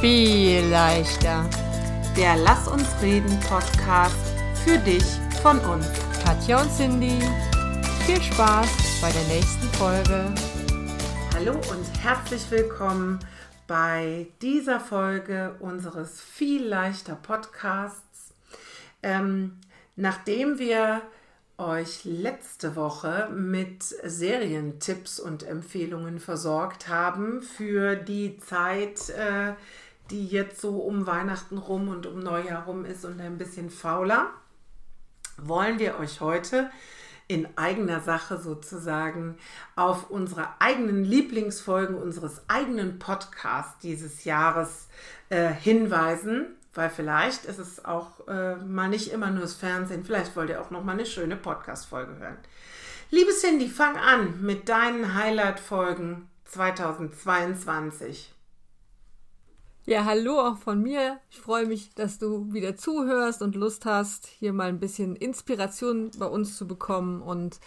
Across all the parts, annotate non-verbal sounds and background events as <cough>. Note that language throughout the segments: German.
viel leichter. Der Lass uns reden Podcast für dich von uns. Katja und Cindy, viel Spaß bei der nächsten Folge. Hallo und herzlich willkommen bei dieser Folge unseres viel leichter Podcasts. Ähm, nachdem wir euch letzte Woche mit Serientipps und Empfehlungen versorgt haben für die Zeit, äh, die jetzt so um Weihnachten rum und um Neujahr rum ist und ein bisschen fauler, wollen wir euch heute in eigener Sache sozusagen auf unsere eigenen Lieblingsfolgen unseres eigenen Podcasts dieses Jahres äh, hinweisen weil vielleicht ist es auch äh, mal nicht immer nur das Fernsehen, vielleicht wollt ihr auch noch mal eine schöne Podcast-Folge hören. Liebe Cindy, fang an mit deinen Highlight-Folgen 2022. Ja, hallo auch von mir. Ich freue mich, dass du wieder zuhörst und Lust hast, hier mal ein bisschen Inspiration bei uns zu bekommen und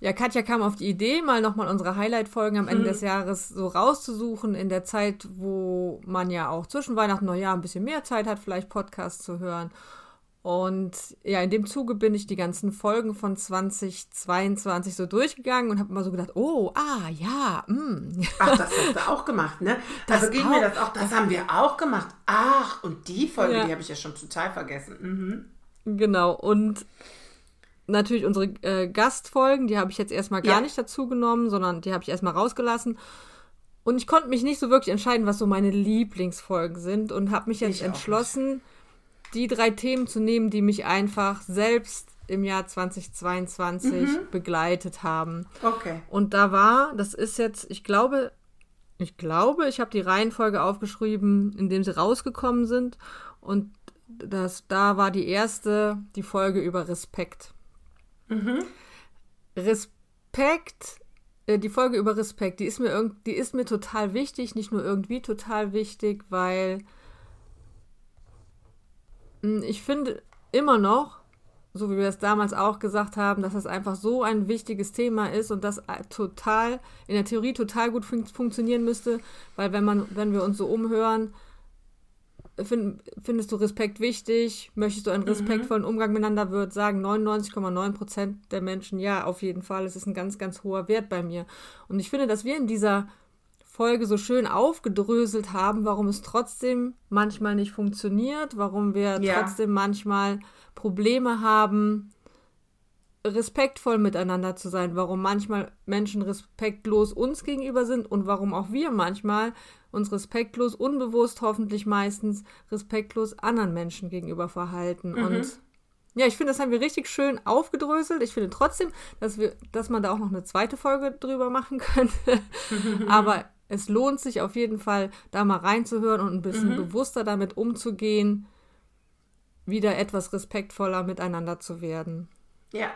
ja, Katja kam auf die Idee, mal nochmal unsere Highlight-Folgen am Ende hm. des Jahres so rauszusuchen, in der Zeit, wo man ja auch zwischen Weihnachten und Neujahr ein bisschen mehr Zeit hat, vielleicht Podcasts zu hören. Und ja, in dem Zuge bin ich die ganzen Folgen von 2022 so durchgegangen und habe immer so gedacht, oh, ah, ja, mm. Ach, das hast du auch gemacht, ne? Das also ging mir das auch, das haben wir auch gemacht. Ach, und die Folge, ja. die habe ich ja schon total vergessen. Mhm. Genau, und natürlich unsere äh, Gastfolgen, die habe ich jetzt erstmal gar ja. nicht dazu genommen, sondern die habe ich erstmal rausgelassen. Und ich konnte mich nicht so wirklich entscheiden, was so meine Lieblingsfolgen sind und habe mich jetzt ich entschlossen, die drei Themen zu nehmen, die mich einfach selbst im Jahr 2022 mhm. begleitet haben. Okay. Und da war, das ist jetzt, ich glaube, ich glaube, ich habe die Reihenfolge aufgeschrieben, in dem sie rausgekommen sind. Und das, da war die erste, die Folge über Respekt. Mhm. Respekt, äh, die Folge über Respekt, die ist, mir die ist mir total wichtig, nicht nur irgendwie total wichtig, weil ich finde immer noch, so wie wir es damals auch gesagt haben, dass das einfach so ein wichtiges Thema ist und das äh, total in der Theorie total gut fun funktionieren müsste, weil wenn man, wenn wir uns so umhören, find, findest du Respekt wichtig? Möchtest du einen mhm. respektvollen Umgang miteinander? Wird sagen 99,9 Prozent der Menschen ja, auf jeden Fall. Es ist ein ganz, ganz hoher Wert bei mir. Und ich finde, dass wir in dieser Folge so schön aufgedröselt haben, warum es trotzdem manchmal nicht funktioniert, warum wir ja. trotzdem manchmal Probleme haben, respektvoll miteinander zu sein, warum manchmal Menschen respektlos uns gegenüber sind und warum auch wir manchmal uns respektlos, unbewusst hoffentlich meistens respektlos anderen Menschen gegenüber verhalten. Mhm. Und ja, ich finde, das haben wir richtig schön aufgedröselt. Ich finde trotzdem, dass wir, dass man da auch noch eine zweite Folge drüber machen <laughs> könnte. <laughs> Aber es lohnt sich auf jeden Fall, da mal reinzuhören und ein bisschen mhm. bewusster damit umzugehen, wieder etwas respektvoller miteinander zu werden. Ja,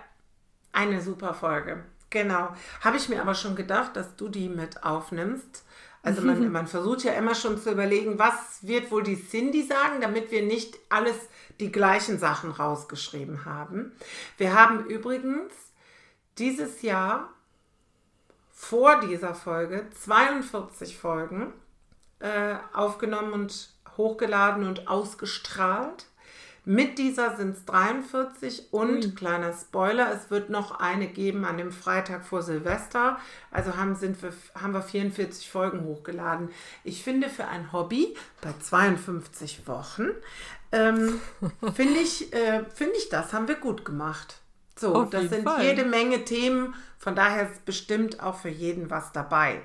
eine super Folge. Genau. Habe ich mir aber schon gedacht, dass du die mit aufnimmst. Also man, <laughs> man versucht ja immer schon zu überlegen, was wird wohl die Cindy sagen, damit wir nicht alles die gleichen Sachen rausgeschrieben haben. Wir haben übrigens dieses Jahr vor dieser Folge 42 Folgen äh, aufgenommen und hochgeladen und ausgestrahlt. Mit dieser sind es 43 und mhm. kleiner Spoiler, es wird noch eine geben an dem Freitag vor Silvester. Also haben, sind wir, haben wir 44 Folgen hochgeladen. Ich finde für ein Hobby bei 52 Wochen, ähm, <laughs> finde ich, äh, find ich, das haben wir gut gemacht. So, Auf das sind Fall. jede Menge Themen, von daher ist bestimmt auch für jeden was dabei.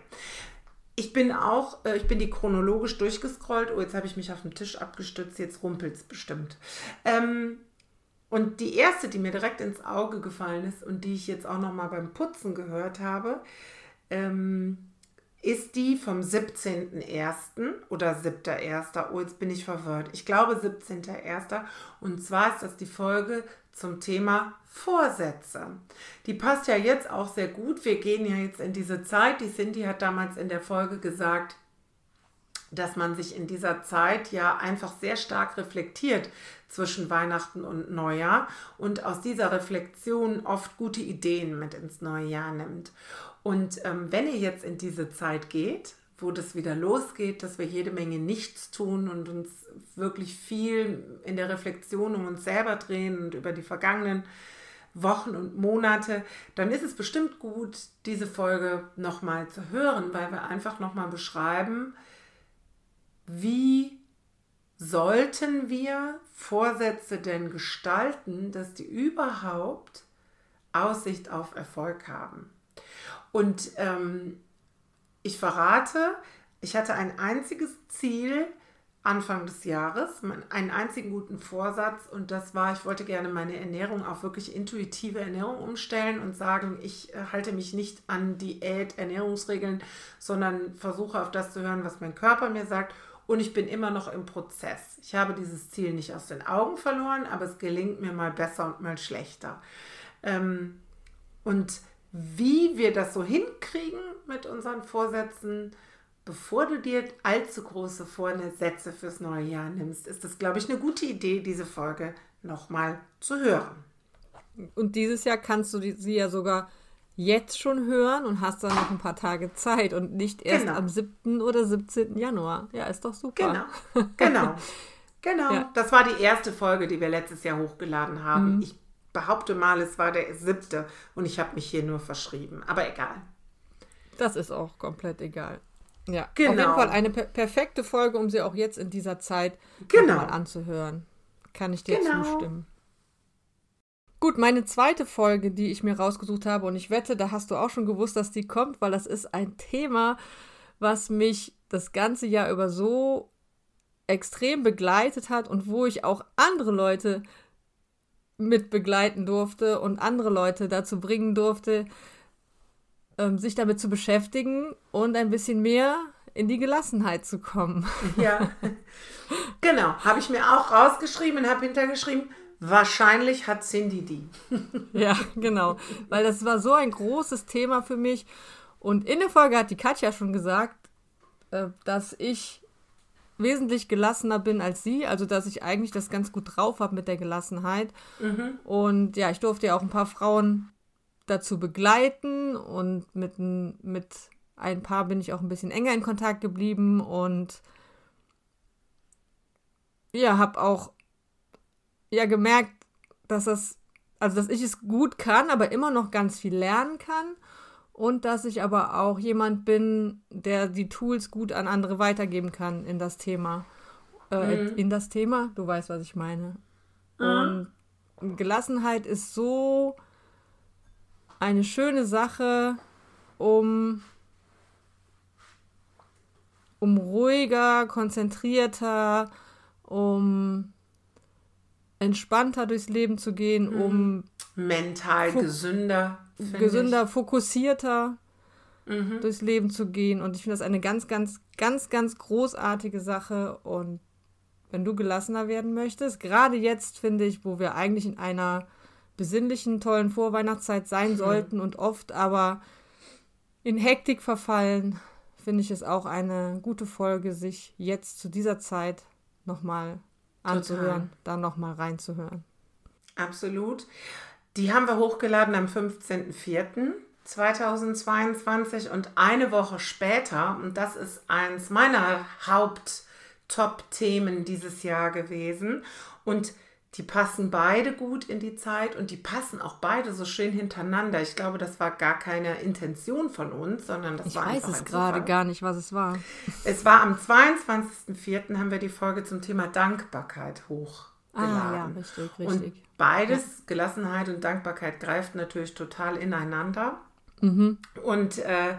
Ich bin auch, äh, ich bin die chronologisch durchgescrollt. Oh, jetzt habe ich mich auf den Tisch abgestützt, jetzt rumpelt es bestimmt. Ähm, und die erste, die mir direkt ins Auge gefallen ist und die ich jetzt auch noch mal beim Putzen gehört habe, ähm, ist die vom 17.01. oder 7.01. Oh, jetzt bin ich verwirrt. Ich glaube 17.01. Und zwar ist das die Folge zum Thema Vorsätze. Die passt ja jetzt auch sehr gut. Wir gehen ja jetzt in diese Zeit. Die Cindy hat damals in der Folge gesagt, dass man sich in dieser Zeit ja einfach sehr stark reflektiert zwischen Weihnachten und Neujahr und aus dieser Reflexion oft gute Ideen mit ins neue Jahr nimmt. Und ähm, wenn ihr jetzt in diese Zeit geht, wo das wieder losgeht, dass wir jede Menge nichts tun und uns wirklich viel in der Reflexion um uns selber drehen und über die vergangenen Wochen und Monate, dann ist es bestimmt gut, diese Folge nochmal zu hören, weil wir einfach nochmal beschreiben, wie sollten wir Vorsätze denn gestalten, dass die überhaupt Aussicht auf Erfolg haben. Und ähm, ich verrate, ich hatte ein einziges Ziel Anfang des Jahres, einen einzigen guten Vorsatz und das war, ich wollte gerne meine Ernährung auf wirklich intuitive Ernährung umstellen und sagen, ich äh, halte mich nicht an Diät, Ernährungsregeln, sondern versuche auf das zu hören, was mein Körper mir sagt und ich bin immer noch im Prozess. Ich habe dieses Ziel nicht aus den Augen verloren, aber es gelingt mir mal besser und mal schlechter. Ähm, und wie wir das so hinkriegen mit unseren Vorsätzen, bevor du dir allzu große Vorsätze fürs neue Jahr nimmst, ist es, glaube ich, eine gute Idee, diese Folge nochmal zu hören. Und dieses Jahr kannst du sie ja sogar jetzt schon hören und hast dann noch ein paar Tage Zeit und nicht erst genau. am 7. oder 17. Januar. Ja, ist doch super. Genau, genau. <laughs> Genau, ja. das war die erste Folge, die wir letztes Jahr hochgeladen haben. Mhm. Ich behaupte mal, es war der siebte und ich habe mich hier nur verschrieben. Aber egal. Das ist auch komplett egal. Ja, genau. auf jeden Fall eine per perfekte Folge, um sie auch jetzt in dieser Zeit genau. mal anzuhören. Kann ich dir genau. zustimmen. Gut, meine zweite Folge, die ich mir rausgesucht habe, und ich wette, da hast du auch schon gewusst, dass die kommt, weil das ist ein Thema, was mich das ganze Jahr über so extrem begleitet hat und wo ich auch andere Leute mit begleiten durfte und andere Leute dazu bringen durfte, ähm, sich damit zu beschäftigen und ein bisschen mehr in die Gelassenheit zu kommen. <laughs> Ja, genau. Habe ich mir auch rausgeschrieben und habe hintergeschrieben, Wahrscheinlich hat Cindy die. <laughs> ja, genau. Weil das war so ein großes Thema für mich. Und in der Folge hat die Katja schon gesagt, äh, dass ich wesentlich gelassener bin als sie. Also, dass ich eigentlich das ganz gut drauf habe mit der Gelassenheit. Mhm. Und ja, ich durfte ja auch ein paar Frauen dazu begleiten. Und mit, mit ein paar bin ich auch ein bisschen enger in Kontakt geblieben. Und ja, habe auch ja gemerkt, dass das, also dass ich es gut kann, aber immer noch ganz viel lernen kann und dass ich aber auch jemand bin, der die Tools gut an andere weitergeben kann in das Thema. Äh, mhm. In das Thema, du weißt, was ich meine. Mhm. Und Gelassenheit ist so eine schöne Sache, um, um ruhiger, konzentrierter, um entspannter durchs Leben zu gehen, mhm. um mental gesünder, gesünder, ich. fokussierter mhm. durchs Leben zu gehen. Und ich finde das eine ganz, ganz, ganz, ganz großartige Sache. Und wenn du gelassener werden möchtest, gerade jetzt finde ich, wo wir eigentlich in einer besinnlichen, tollen Vorweihnachtszeit sein mhm. sollten und oft aber in Hektik verfallen, finde ich es auch eine gute Folge, sich jetzt zu dieser Zeit nochmal anzuhören, da nochmal reinzuhören. Absolut. Die haben wir hochgeladen am 15.04.2022 und eine Woche später, und das ist eins meiner Haupt-Top-Themen dieses Jahr gewesen. Und die passen beide gut in die Zeit und die passen auch beide so schön hintereinander. Ich glaube, das war gar keine Intention von uns, sondern das ich war einfach. Ich weiß es gerade gar nicht, was es war. Es war am 22.04. haben wir die Folge zum Thema Dankbarkeit hochgeladen. Ah, ja, richtig, richtig. Und beides, ja. Gelassenheit und Dankbarkeit, greift natürlich total ineinander. Mhm. Und äh,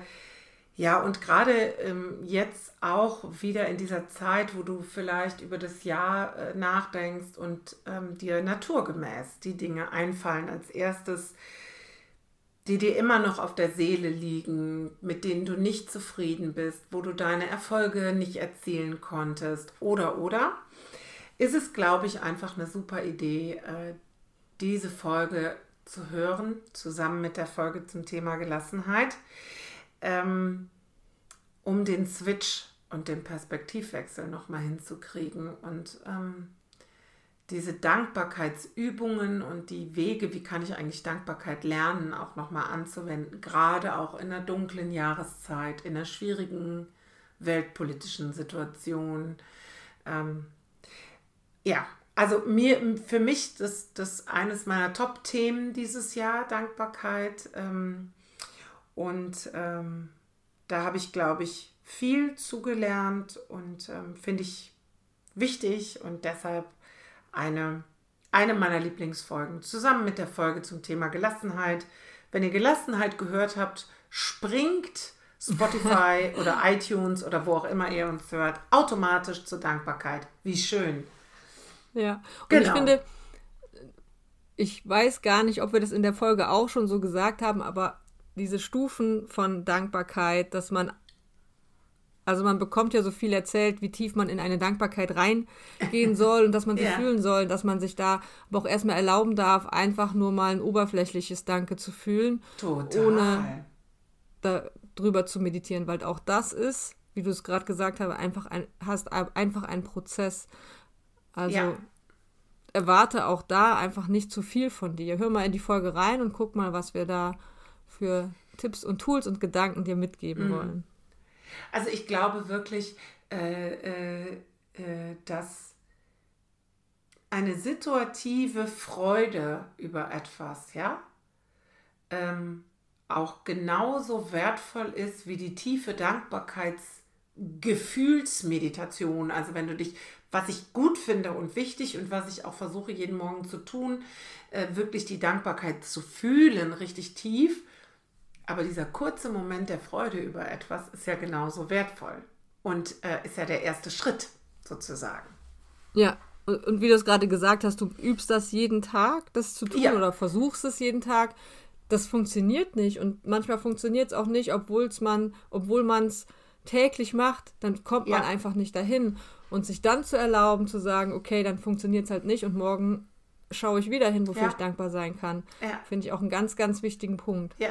ja, und gerade ähm, jetzt auch wieder in dieser Zeit, wo du vielleicht über das Jahr äh, nachdenkst und ähm, dir naturgemäß die Dinge einfallen als erstes, die dir immer noch auf der Seele liegen, mit denen du nicht zufrieden bist, wo du deine Erfolge nicht erzielen konntest oder oder, ist es, glaube ich, einfach eine super Idee, äh, diese Folge zu hören, zusammen mit der Folge zum Thema Gelassenheit ähm, um den Switch und den Perspektivwechsel nochmal hinzukriegen und ähm, diese Dankbarkeitsübungen und die Wege, wie kann ich eigentlich Dankbarkeit lernen, auch nochmal anzuwenden, gerade auch in der dunklen Jahreszeit, in der schwierigen weltpolitischen Situation. Ähm, ja, also mir, für mich das, das eines meiner Top-Themen dieses Jahr, Dankbarkeit. Ähm, und ähm, da habe ich, glaube ich, viel zugelernt und ähm, finde ich wichtig und deshalb eine, eine meiner Lieblingsfolgen. Zusammen mit der Folge zum Thema Gelassenheit. Wenn ihr Gelassenheit gehört habt, springt Spotify <laughs> oder iTunes oder wo auch immer ihr uns hört, automatisch zur Dankbarkeit. Wie schön. Ja, und genau. ich finde, ich weiß gar nicht, ob wir das in der Folge auch schon so gesagt haben, aber diese Stufen von Dankbarkeit, dass man, also man bekommt ja so viel erzählt, wie tief man in eine Dankbarkeit reingehen <laughs> soll und dass man sie ja. fühlen soll, dass man sich da aber auch erstmal erlauben darf, einfach nur mal ein oberflächliches Danke zu fühlen, Total. ohne darüber zu meditieren, weil auch das ist, wie du es gerade gesagt hast, einfach ein, hast einfach ein Prozess. Also ja. erwarte auch da einfach nicht zu viel von dir. Hör mal in die Folge rein und guck mal, was wir da für Tipps und Tools und Gedanken dir mitgeben mhm. wollen. Also ich glaube wirklich, äh, äh, äh, dass eine situative Freude über etwas, ja, ähm, auch genauso wertvoll ist wie die tiefe Dankbarkeitsgefühlsmeditation. Also wenn du dich was ich gut finde und wichtig und was ich auch versuche jeden Morgen zu tun, äh, wirklich die Dankbarkeit zu fühlen, richtig tief. Aber dieser kurze Moment der Freude über etwas ist ja genauso wertvoll und äh, ist ja der erste Schritt sozusagen. Ja, und, und wie du es gerade gesagt hast, du übst das jeden Tag, das zu tun ja. oder versuchst es jeden Tag. Das funktioniert nicht und manchmal funktioniert es auch nicht, obwohl man, obwohl man es täglich macht, dann kommt man einfach nicht dahin. Und sich dann zu erlauben, zu sagen, okay, dann funktioniert es halt nicht und morgen schaue ich wieder hin, wofür ja. ich dankbar sein kann, ja. finde ich auch einen ganz, ganz wichtigen Punkt. Ja.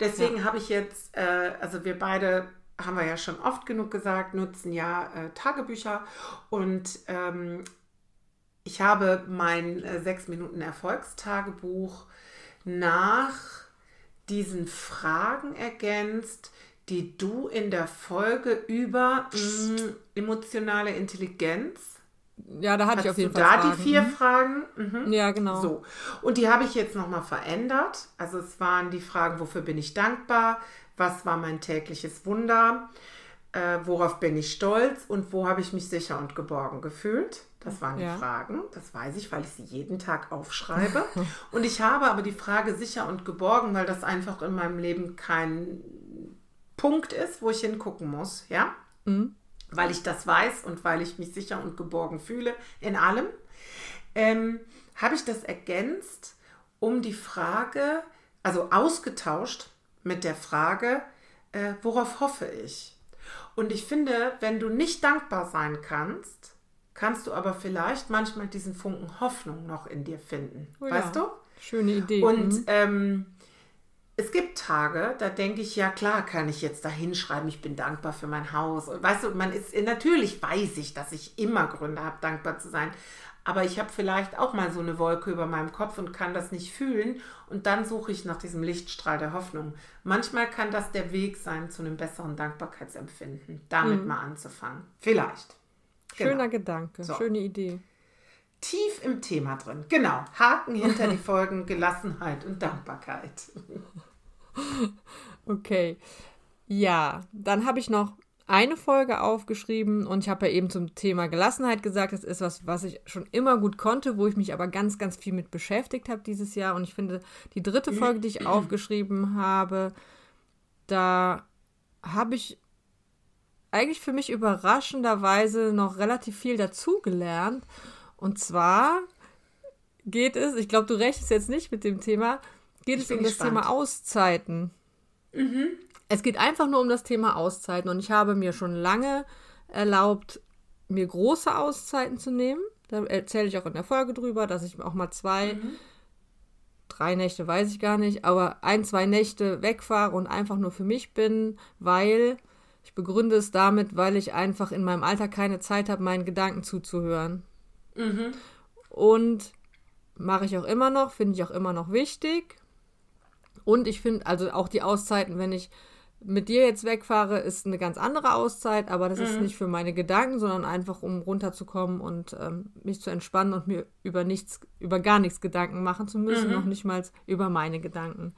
Deswegen ja. habe ich jetzt, äh, also wir beide haben wir ja schon oft genug gesagt, nutzen ja äh, Tagebücher und ähm, ich habe mein äh, sechs Minuten Erfolgstagebuch nach diesen Fragen ergänzt, die du in der Folge über mh, mm, emotionale Intelligenz. Ja, da hatte ich auf jeden Fall. Da Fragen. die vier mhm. Fragen. Mhm. Ja, genau. So. Und die habe ich jetzt nochmal verändert. Also es waren die Fragen, wofür bin ich dankbar? Was war mein tägliches Wunder? Äh, worauf bin ich stolz? Und wo habe ich mich sicher und geborgen gefühlt? Das waren ja. die Fragen. Das weiß ich, weil ich sie jeden Tag aufschreibe. <laughs> und ich habe aber die Frage sicher und geborgen, weil das einfach in meinem Leben kein Punkt ist, wo ich hingucken muss, ja? Mhm. Weil ich das weiß und weil ich mich sicher und geborgen fühle in allem, ähm, habe ich das ergänzt um die Frage, also ausgetauscht mit der Frage, äh, worauf hoffe ich? Und ich finde, wenn du nicht dankbar sein kannst, kannst du aber vielleicht manchmal diesen Funken Hoffnung noch in dir finden. Oh ja. Weißt du? Schöne Idee. Und mhm. ähm, es gibt Tage, da denke ich, ja klar, kann ich jetzt da hinschreiben, ich bin dankbar für mein Haus. Und weißt du, man ist, natürlich weiß ich, dass ich immer Gründe habe, dankbar zu sein. Aber ich habe vielleicht auch mal so eine Wolke über meinem Kopf und kann das nicht fühlen. Und dann suche ich nach diesem Lichtstrahl der Hoffnung. Manchmal kann das der Weg sein zu einem besseren Dankbarkeitsempfinden, damit mhm. mal anzufangen. Vielleicht. Genau. Schöner Gedanke, so. schöne Idee. Tief im Thema drin. Genau. Haken hinter die <laughs> Folgen Gelassenheit und Dankbarkeit. <laughs> Okay. Ja, dann habe ich noch eine Folge aufgeschrieben und ich habe ja eben zum Thema Gelassenheit gesagt, das ist was, was ich schon immer gut konnte, wo ich mich aber ganz, ganz viel mit beschäftigt habe dieses Jahr. Und ich finde, die dritte Folge, die ich <clears throat> aufgeschrieben habe, da habe ich eigentlich für mich überraschenderweise noch relativ viel dazugelernt. Und zwar geht es, ich glaube, du rechnest jetzt nicht mit dem Thema, geht ich es um das Thema Auszeiten. Mhm. Es geht einfach nur um das Thema Auszeiten und ich habe mir schon lange erlaubt, mir große Auszeiten zu nehmen. Da erzähle ich auch in der Folge drüber, dass ich auch mal zwei, mhm. drei Nächte weiß ich gar nicht, aber ein, zwei Nächte wegfahre und einfach nur für mich bin, weil ich begründe es damit, weil ich einfach in meinem Alter keine Zeit habe, meinen Gedanken zuzuhören. Mhm. Und mache ich auch immer noch, finde ich auch immer noch wichtig. Und ich finde, also auch die Auszeiten, wenn ich mit dir jetzt wegfahre, ist eine ganz andere Auszeit, aber das Mhm. ist nicht für meine Gedanken, sondern einfach um runterzukommen und ähm, mich zu entspannen und mir über nichts, über gar nichts Gedanken machen zu müssen, Mhm. noch nicht mal über meine Gedanken.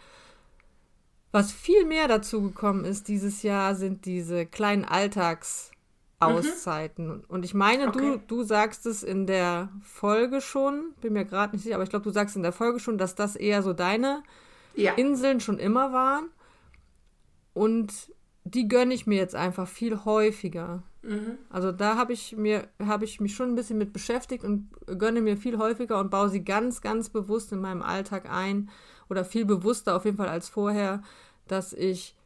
Was viel mehr dazu gekommen ist dieses Jahr, sind diese kleinen Alltagsauszeiten. Und ich meine, du, Mhm. Okay. du sagst es in der Folge schon, bin mir gerade nicht sicher, aber ich glaube, du sagst in der Folge schon, dass das eher so deine Ja. Inseln schon immer waren. Und die gönne ich mir jetzt einfach viel häufiger. Mhm. Also da habe ich mir, habe ich mich schon ein bisschen mit beschäftigt und gönne mir viel häufiger und baue sie ganz, ganz bewusst in meinem Alltag ein oder viel bewusster auf jeden Fall als vorher, dass ich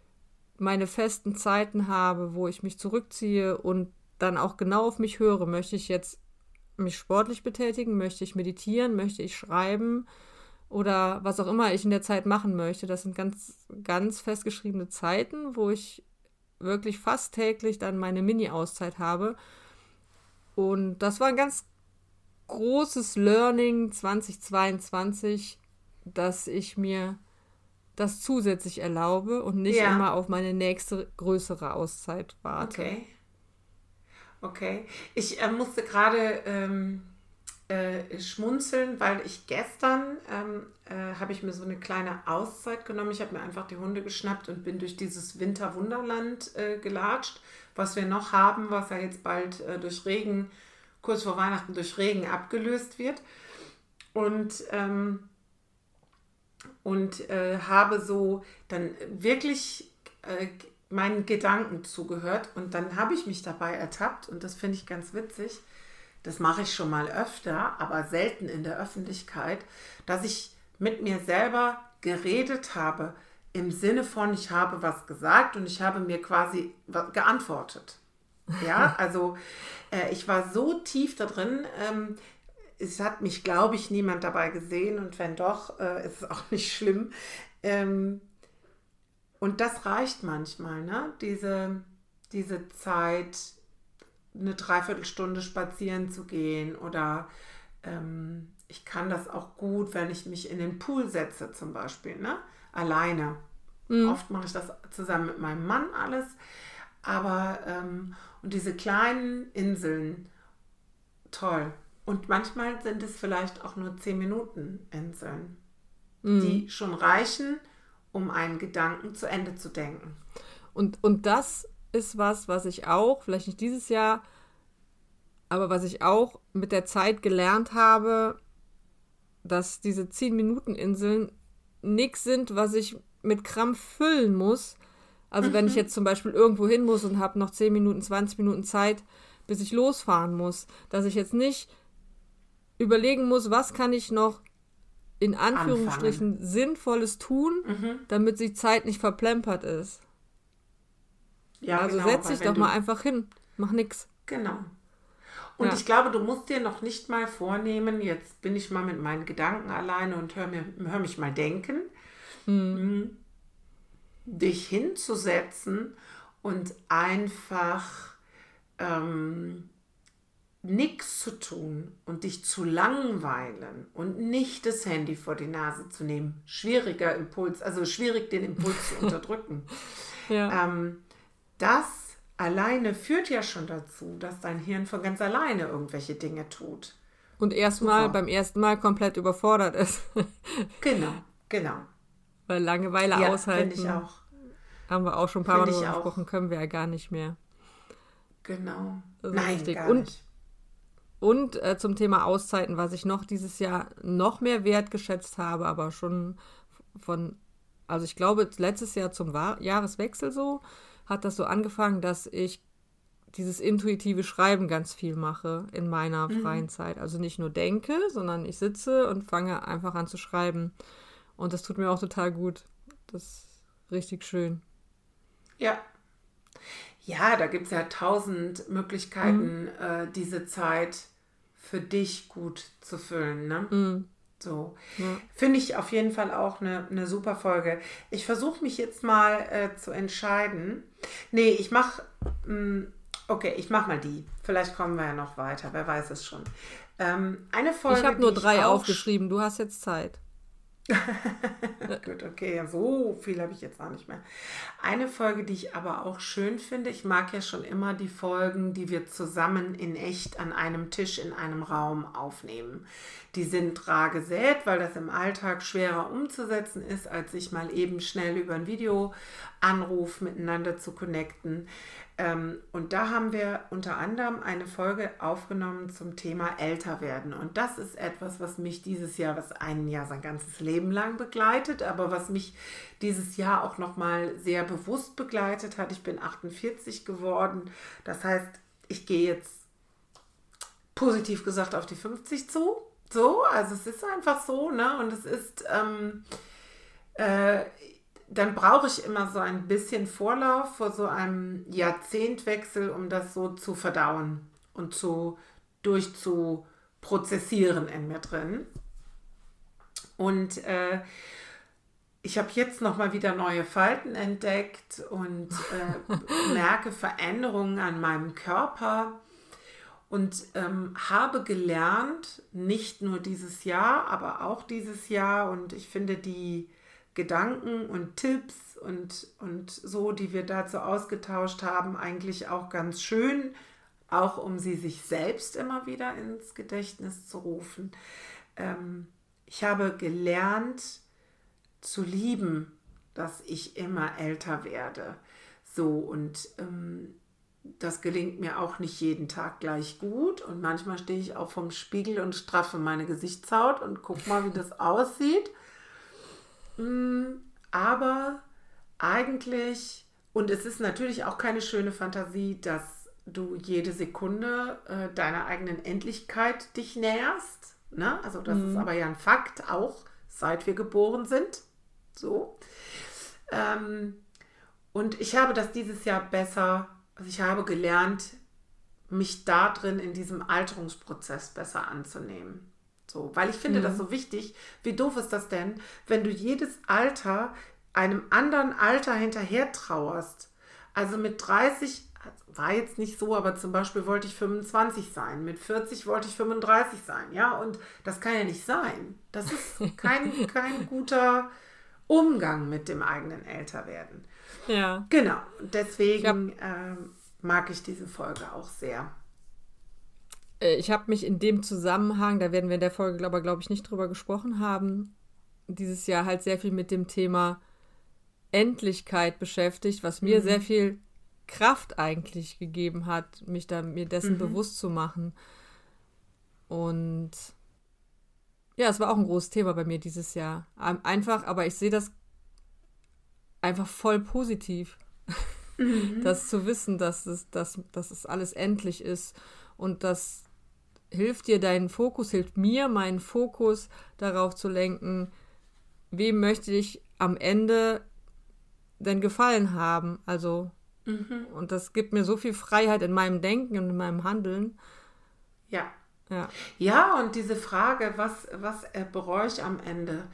meine festen Zeiten habe, wo ich mich zurückziehe und dann auch genau auf mich höre. Möchte ich jetzt mich sportlich betätigen? Möchte ich meditieren? Möchte ich schreiben? Oder was auch immer ich in der Zeit machen möchte. Das sind ganz, ganz festgeschriebene Zeiten, wo ich wirklich fast täglich dann meine Mini-Auszeit habe. Und das war ein ganz großes Learning 2022, dass ich mir das zusätzlich erlaube und nicht Ja. immer auf meine nächste größere Auszeit warte. Okay. Okay. Ich äh, musste gerade ähm, äh, schmunzeln, weil ich gestern ähm, äh, habe ich mir so eine kleine Auszeit genommen. Ich habe mir einfach die Hunde geschnappt und bin durch dieses Winterwunderland äh, gelatscht, was wir noch haben, was ja jetzt bald äh, durch Regen, kurz vor Weihnachten durch Regen abgelöst wird. Und ähm, und äh, habe so dann wirklich meinen Gedanken zugehört und dann habe ich mich dabei ertappt und das finde ich ganz witzig. Das mache ich schon mal öfter, aber selten in der Öffentlichkeit, dass ich mit mir selber geredet habe im Sinne von, ich habe was gesagt und ich habe mir quasi geantwortet. Ja, <laughs> also äh, ich war so tief da drin. Ähm, es hat mich, glaube ich, niemand dabei gesehen und wenn doch, äh, ist es auch nicht schlimm. Ähm, und das reicht manchmal, ne? Diese, diese Zeit, eine Dreiviertelstunde spazieren zu gehen oder ähm, ich kann das auch gut, wenn ich mich in den Pool setze zum Beispiel, ne? Alleine. Oft mache ich das zusammen mit meinem Mann alles. Aber ähm, und diese kleinen Inseln, toll. Und manchmal sind es vielleicht auch nur 10 Minuten Inseln, die schon reichen, um einen Gedanken zu Ende zu denken. Und, und das ist was, was ich auch, vielleicht nicht dieses Jahr, aber was ich auch mit der Zeit gelernt habe, dass diese 10-Minuten-Inseln nichts sind, was ich mit Krampf füllen muss. Also wenn ich jetzt zum Beispiel irgendwo hin muss und habe noch 10 Minuten, 20 Minuten Zeit, bis ich losfahren muss, dass ich jetzt nicht überlegen muss, was kann ich noch in Anführungsstrichen Sinnvolles tun, damit die Zeit nicht verplempert ist. Ja, also genau, setz dich doch mal einfach hin. Mach nix. Genau. Und Ja. ich glaube, du musst dir noch nicht mal vornehmen, jetzt bin ich mal mit meinen Gedanken alleine und hör, mir, hör mich mal denken, Mhm. dich hinzusetzen und einfach ähm, nichts zu tun und dich zu langweilen und nicht das Handy vor die Nase zu nehmen. Schwieriger Impuls, also schwierig den Impuls zu <laughs> unterdrücken. Ja. Ähm, das alleine führt ja schon dazu, dass dein Hirn von ganz alleine irgendwelche Dinge tut. Und erstmal beim ersten Mal komplett überfordert ist. <laughs> Genau, genau. Weil Langeweile Ja, aushalten, finde ich auch. haben wir auch schon ein paar Mal gesprochen, können wir ja gar nicht mehr. Genau. Ist Nein, richtig. gar Und- nicht. Und äh, zum Thema Auszeiten, was ich noch dieses Jahr noch mehr wertgeschätzt habe, aber schon von, also ich glaube, letztes Jahr zum Wa- Jahreswechsel so, hat das so angefangen, dass ich dieses intuitive Schreiben ganz viel mache in meiner Mhm. freien Zeit. Also nicht nur denke, sondern ich sitze und fange einfach an zu schreiben. Und das tut mir auch total gut. Das ist richtig schön. Ja. Ja, da gibt es ja tausend Möglichkeiten, äh, diese Zeit für dich gut zu füllen. Ne? So. Finde ich auf jeden Fall auch eine, eine super Folge. Ich versuche mich jetzt mal äh, zu entscheiden. Nee, ich mache. Okay, ich mache mal die. Vielleicht kommen wir ja noch weiter. Wer weiß es schon. Ähm, eine Folge. Ich habe nur drei aufgeschrieben. Du hast jetzt Zeit. <laughs> Gut, okay, so viel habe ich jetzt auch nicht mehr. Eine Folge, die ich aber auch schön finde, ich mag ja schon immer die Folgen, die wir zusammen in echt an einem Tisch in einem Raum aufnehmen. Die sind rar gesät, weil das im Alltag schwerer umzusetzen ist, als sich mal eben schnell über ein Videoanruf miteinander zu connecten. Ähm, und da haben wir unter anderem eine Folge aufgenommen zum Thema älter werden. Und das ist etwas, was mich dieses Jahr, was ein Jahr sein ganzes Leben lang begleitet, aber was mich dieses Jahr auch nochmal sehr bewusst begleitet hat. Ich bin 48 geworden. Das heißt, ich gehe jetzt positiv gesagt auf die 50 zu. So, also es ist einfach so, ne? Und es ist, ähm, äh, dann brauche ich immer so ein bisschen Vorlauf vor so einem Jahrzehntwechsel, um das so zu verdauen und zu durchzuprozessieren in mir drin. Und äh, ich habe jetzt noch mal wieder neue Falten entdeckt und äh, <laughs> merke Veränderungen an meinem Körper und ähm, habe gelernt, nicht nur dieses Jahr, aber auch dieses Jahr. Und ich finde die Gedanken und Tipps und, und so, die wir dazu ausgetauscht haben, eigentlich auch ganz schön, auch um sie sich selbst immer wieder ins Gedächtnis zu rufen. Ähm, ich habe gelernt zu lieben, dass ich immer älter werde. So und ähm, das gelingt mir auch nicht jeden Tag gleich gut. Und manchmal stehe ich auch vom Spiegel und straffe meine Gesichtshaut und guck mal, wie das aussieht. Mm, aber eigentlich, und es ist natürlich auch keine schöne Fantasie, dass du jede Sekunde äh, deiner eigenen Endlichkeit dich näherst. Ne? Also das mhm. ist aber ja ein Fakt, auch seit wir geboren sind. So. Ähm, und ich habe das dieses Jahr besser, also ich habe gelernt, mich da drin in diesem Alterungsprozess besser anzunehmen. So, weil ich finde mhm. das so wichtig. Wie doof ist das denn, wenn du jedes Alter einem anderen Alter hinterher trauerst? Also mit 30 war jetzt nicht so, aber zum Beispiel wollte ich 25 sein, mit 40 wollte ich 35 sein, ja, und das kann ja nicht sein. Das ist <laughs> kein, kein guter Umgang mit dem eigenen Älterwerden. Ja. Genau, deswegen äh, mag ich diese Folge auch sehr. Äh, ich habe mich in dem Zusammenhang, da werden wir in der Folge aber, glaube ich, nicht drüber gesprochen haben, dieses Jahr halt sehr viel mit dem Thema Endlichkeit beschäftigt, was mir mhm. sehr viel Kraft eigentlich gegeben hat, mich da mir dessen mhm. bewusst zu machen. Und ja, es war auch ein großes Thema bei mir dieses Jahr. Einfach, aber ich sehe das einfach voll positiv. Mhm. <laughs> Das zu wissen, dass es, dass, dass es alles endlich ist und dass hilft dir deinen Fokus, hilft mir meinen Fokus darauf zu lenken, wem möchte ich am Ende denn gefallen haben. Also, mhm. und das gibt mir so viel Freiheit in meinem Denken und in meinem Handeln. Ja. Ja, ja und diese Frage, was, was bereue ich am Ende?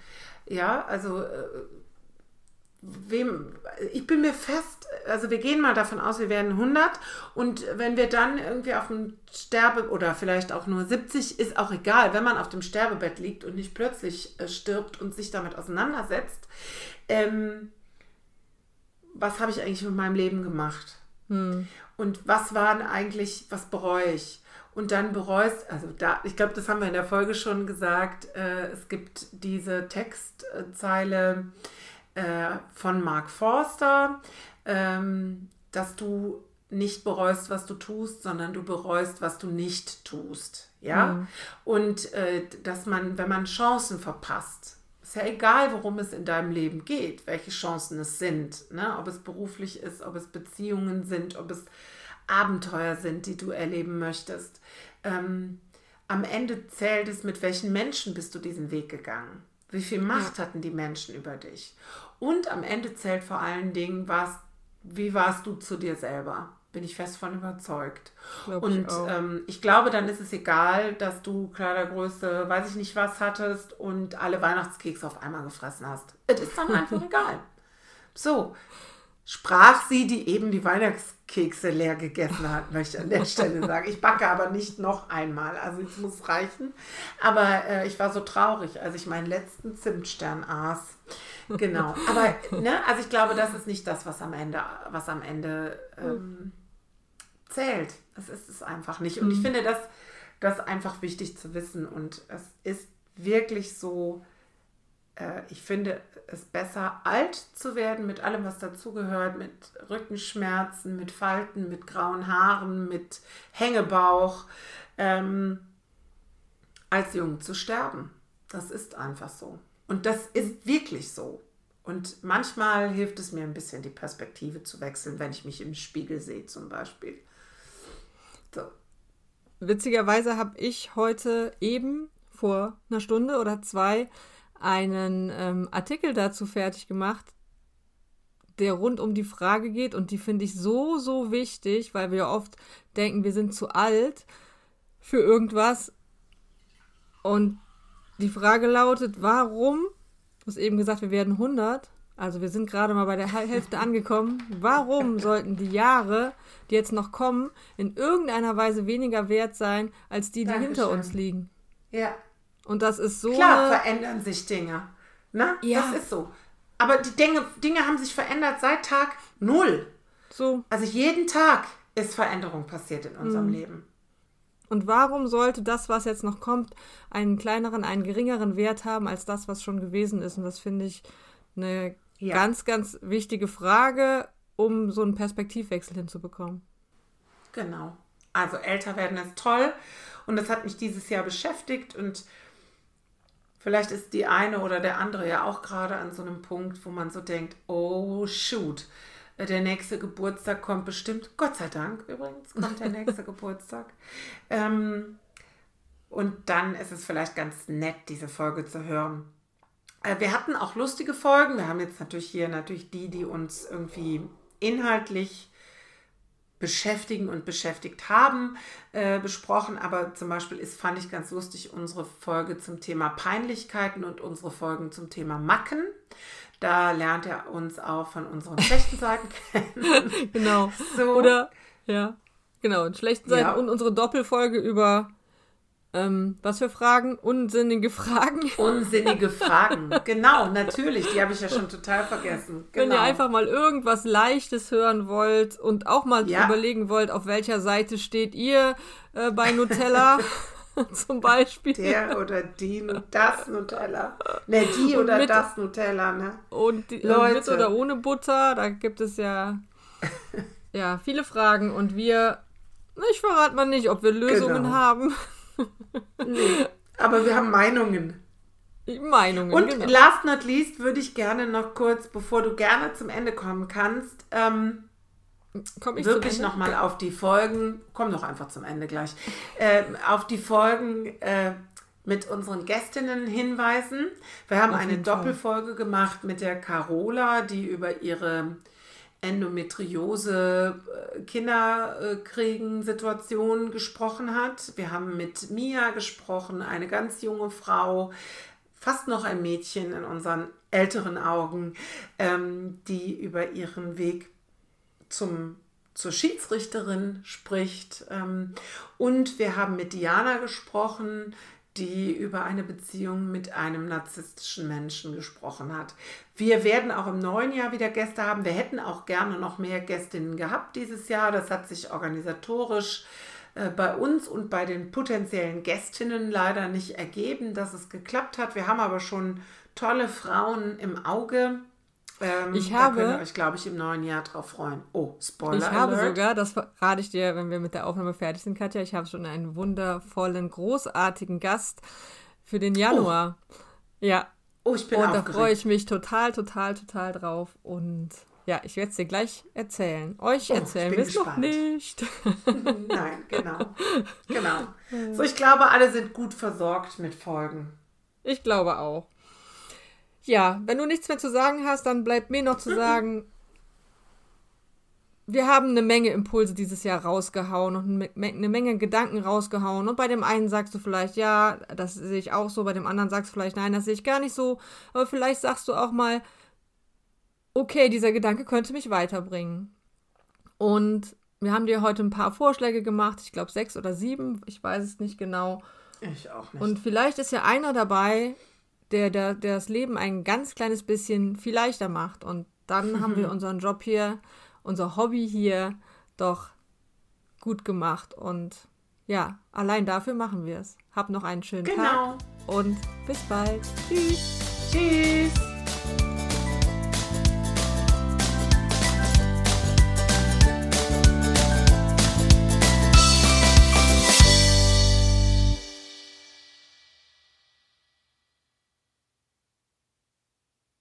Ja, also äh, wem, ich bin mir fest, also wir gehen mal davon aus, wir werden 100 und wenn wir dann irgendwie auf dem Sterbe oder vielleicht auch nur 70, ist auch egal, wenn man auf dem Sterbebett liegt und nicht plötzlich äh, stirbt und sich damit auseinandersetzt, ähm, was habe ich eigentlich mit meinem Leben gemacht? Hm. Und was waren eigentlich, was bereue ich? Und dann bereust, also da, ich glaube, das haben wir in der Folge schon gesagt, äh, es gibt diese Textzeile, äh, von Mark Forster, ähm, dass du nicht bereust, was du tust, sondern du bereust, was du nicht tust. Ja. Mhm. Und äh, dass man, wenn man Chancen verpasst, ist ja egal, worum es in deinem Leben geht, welche Chancen es sind, ne? ob es beruflich ist, ob es Beziehungen sind, ob es Abenteuer sind, die du erleben möchtest. Ähm, am Ende zählt es, mit welchen Menschen bist du diesen Weg gegangen. Wie viel Macht ja. hatten die Menschen über dich? Und am Ende zählt vor allen Dingen, was, wie warst du zu dir selber? Bin ich fest von überzeugt. Glaub und ich, ähm, ich, glaube, dann ist es egal, dass du Kleidergröße, weiß ich nicht was hattest und alle Weihnachtskekse auf einmal gefressen hast. Es ist dann einfach <laughs> egal. So. sprach sie, die eben die Weihnachtskekse leer gegessen hat, möchte ich an der <laughs> Stelle sagen. Ich backe aber nicht noch einmal, also es muss reichen. Aber äh, ich war so traurig, als ich meinen letzten Zimtstern aß. Genau. <laughs> Aber ne, also ich glaube, das ist nicht das, was am Ende, was am Ende ähm, zählt. Es ist es einfach nicht. Und ich mhm. finde das, das einfach wichtig zu wissen. Und es ist wirklich so, ich finde es besser, alt zu werden mit allem, was dazugehört, mit Rückenschmerzen, mit Falten, mit grauen Haaren, mit Hängebauch, ähm, als jung zu sterben. Das ist einfach so. Und das ist wirklich so. Und manchmal hilft es mir ein bisschen, die Perspektive zu wechseln, wenn ich mich im Spiegel sehe zum Beispiel. So. Witzigerweise habe ich heute eben vor einer Stunde oder zwei einen ähm, Artikel dazu fertig gemacht, der rund um die Frage geht und die finde ich so, so wichtig, weil wir oft denken, wir sind zu alt für irgendwas. Und die Frage lautet, warum, du hast eben gesagt, wir werden 100, also wir sind gerade mal bei der Hälfte angekommen, warum sollten die Jahre, die jetzt noch kommen, in irgendeiner Weise weniger wert sein als die, die Dankeschön. hinter uns liegen? Ja, und das ist so. Klar verändern sich Dinge. Ne? Ja. Das ist so. Aber die Dinge, Dinge haben sich verändert seit Tag null. So. Also jeden Tag ist Veränderung passiert in unserem mhm. Leben. Und warum sollte das, was jetzt noch kommt, einen kleineren, einen geringeren Wert haben als das, was schon gewesen ist? Und das finde ich eine ja. ganz, ganz wichtige Frage, um so einen Perspektivwechsel hinzubekommen. Genau. Also älter werden ist toll. Und das hat mich dieses Jahr beschäftigt und Vielleicht ist die eine oder der andere ja auch gerade an so einem Punkt, wo man so denkt, oh shoot, der nächste Geburtstag kommt bestimmt, Gott sei Dank übrigens, kommt der nächste <laughs> Geburtstag. Ähm, und dann ist es vielleicht ganz nett, diese Folge zu hören. Äh, wir hatten auch lustige Folgen. Wir haben jetzt natürlich hier natürlich die, die uns irgendwie inhaltlich beschäftigen und beschäftigt haben, äh, besprochen. Aber zum Beispiel ist, fand ich ganz lustig, unsere Folge zum Thema Peinlichkeiten und unsere Folgen zum Thema Macken. Da lernt er uns auch von unseren schlechten Seiten <laughs> kennen. genau. So. Oder, ja, genau, schlechten Seiten ja. und unsere Doppelfolge über ähm, was für Fragen? Unsinnige Fragen. <laughs> Unsinnige Fragen. genau, natürlich. Die habe ich ja schon total vergessen. Genau. Wenn ihr genau. einfach mal irgendwas Leichtes hören wollt und auch mal ja. überlegen wollt, auf welcher Seite steht ihr äh, bei Nutella. <laughs> zum Beispiel. Der oder die, das Nutella. Ne, die und oder mit, das Nutella, ne? Und die, Leute. mit oder ohne Butter, da gibt es ja, <laughs> ja viele Fragen und wir, ich verrate mal nicht, ob wir Lösungen genau. haben nee, aber wir haben Meinungen. Meinungen. Und genau. last not least würde ich gerne noch kurz, bevor du gerne zum Ende kommen kannst, ähm, Komm ich wirklich nochmal auf die Folgen, komm doch einfach zum Ende gleich, äh, auf die Folgen äh, mit unseren Gästinnen hinweisen. Wir haben eine Doppelfolge Fall. gemacht mit der Carola, die über ihre Endometriose, äh, Kinderkriegen, Situation gesprochen hat. Wir haben mit Mia gesprochen, eine ganz junge Frau, fast noch ein Mädchen in unseren älteren Augen, ähm, die über ihren Weg zum, zur Schiedsrichterin spricht. Ähm, und wir haben mit Diana gesprochen, die über eine Beziehung mit einem narzisstischen Menschen gesprochen hat. Wir werden auch im neuen Jahr wieder Gäste haben. Wir hätten auch gerne noch mehr Gästinnen gehabt dieses Jahr. Das hat sich organisatorisch äh, bei uns und bei den potenziellen Gästinnen leider nicht ergeben, dass es geklappt hat. Wir haben aber schon tolle Frauen im Auge. Ähm, ich habe, da könnt ihr euch, glaube ich, im neuen Jahr drauf freuen. Oh, Spoiler. Ich habe Alert. sogar, das verrate ich dir, wenn wir mit der Aufnahme fertig sind, Katja, ich habe schon einen wundervollen, großartigen Gast für den Januar. Oh. Ja. Oh, ich bin Und aufgeregt. da freue ich mich total, total, total drauf. Und ja, ich werde es dir gleich erzählen. Euch oh, erzählen wir es noch nicht. <laughs> Nein, genau. Genau. <laughs> So, ich glaube, alle sind gut versorgt mit Folgen. Ich glaube auch. Ja, wenn du nichts mehr zu sagen hast, dann bleibt mir noch zu sagen, wir haben eine Menge Impulse dieses Jahr rausgehauen und eine Menge Gedanken rausgehauen. Und bei dem einen sagst du vielleicht, ja, das sehe ich auch so, bei dem anderen sagst du vielleicht, nein, das sehe ich gar nicht so. Aber vielleicht sagst du auch mal, okay, dieser Gedanke könnte mich weiterbringen. Und wir haben dir heute ein paar Vorschläge gemacht, ich glaube sechs oder sieben, ich weiß es nicht genau. Ich auch nicht. Und vielleicht ist ja einer dabei, der, der, der das Leben ein ganz kleines bisschen viel leichter macht. Und dann haben wir unseren Job hier, unser Hobby hier doch gut gemacht. Und ja, allein dafür machen wir es. Hab noch einen schönen genau. Tag und bis bald. Tschüss. Tschüss.